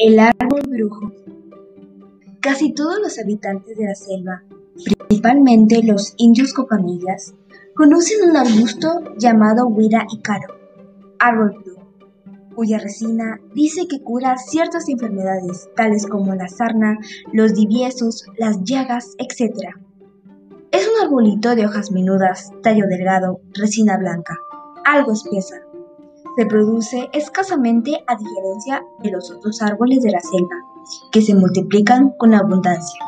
El árbol brujo. Casi todos los habitantes de la selva, principalmente los indios cocamillas, conocen un arbusto llamado huira icaro, árbol brujo, cuya resina dice que cura ciertas enfermedades tales como la sarna, los diviesos, las llagas, etc. Es un arbolito de hojas menudas, tallo delgado, resina blanca, algo espesa, se produce escasamente a diferencia de los otros árboles de la selva, que se multiplican con abundancia.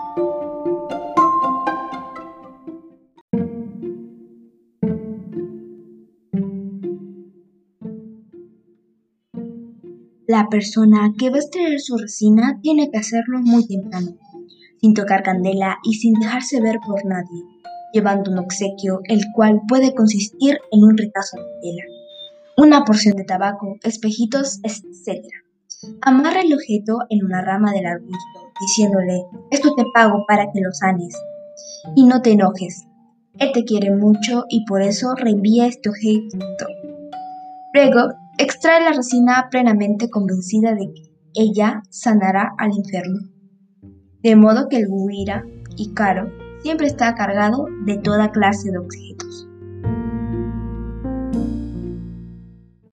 La persona que va a extraer su resina tiene que hacerlo muy temprano, sin tocar candela y sin dejarse ver por nadie, llevando un obsequio el cual puede consistir en un retazo de tela una porción de tabaco, espejitos, etc. Amarra el objeto en una rama del arbusto, diciéndole, esto te pago para que lo sanes. Y no te enojes. Él te quiere mucho y por eso reenvía este objeto. Luego, extrae la resina plenamente convencida de que ella sanará al enfermo. De modo que el Guira y Caro siempre está cargado de toda clase de objetos.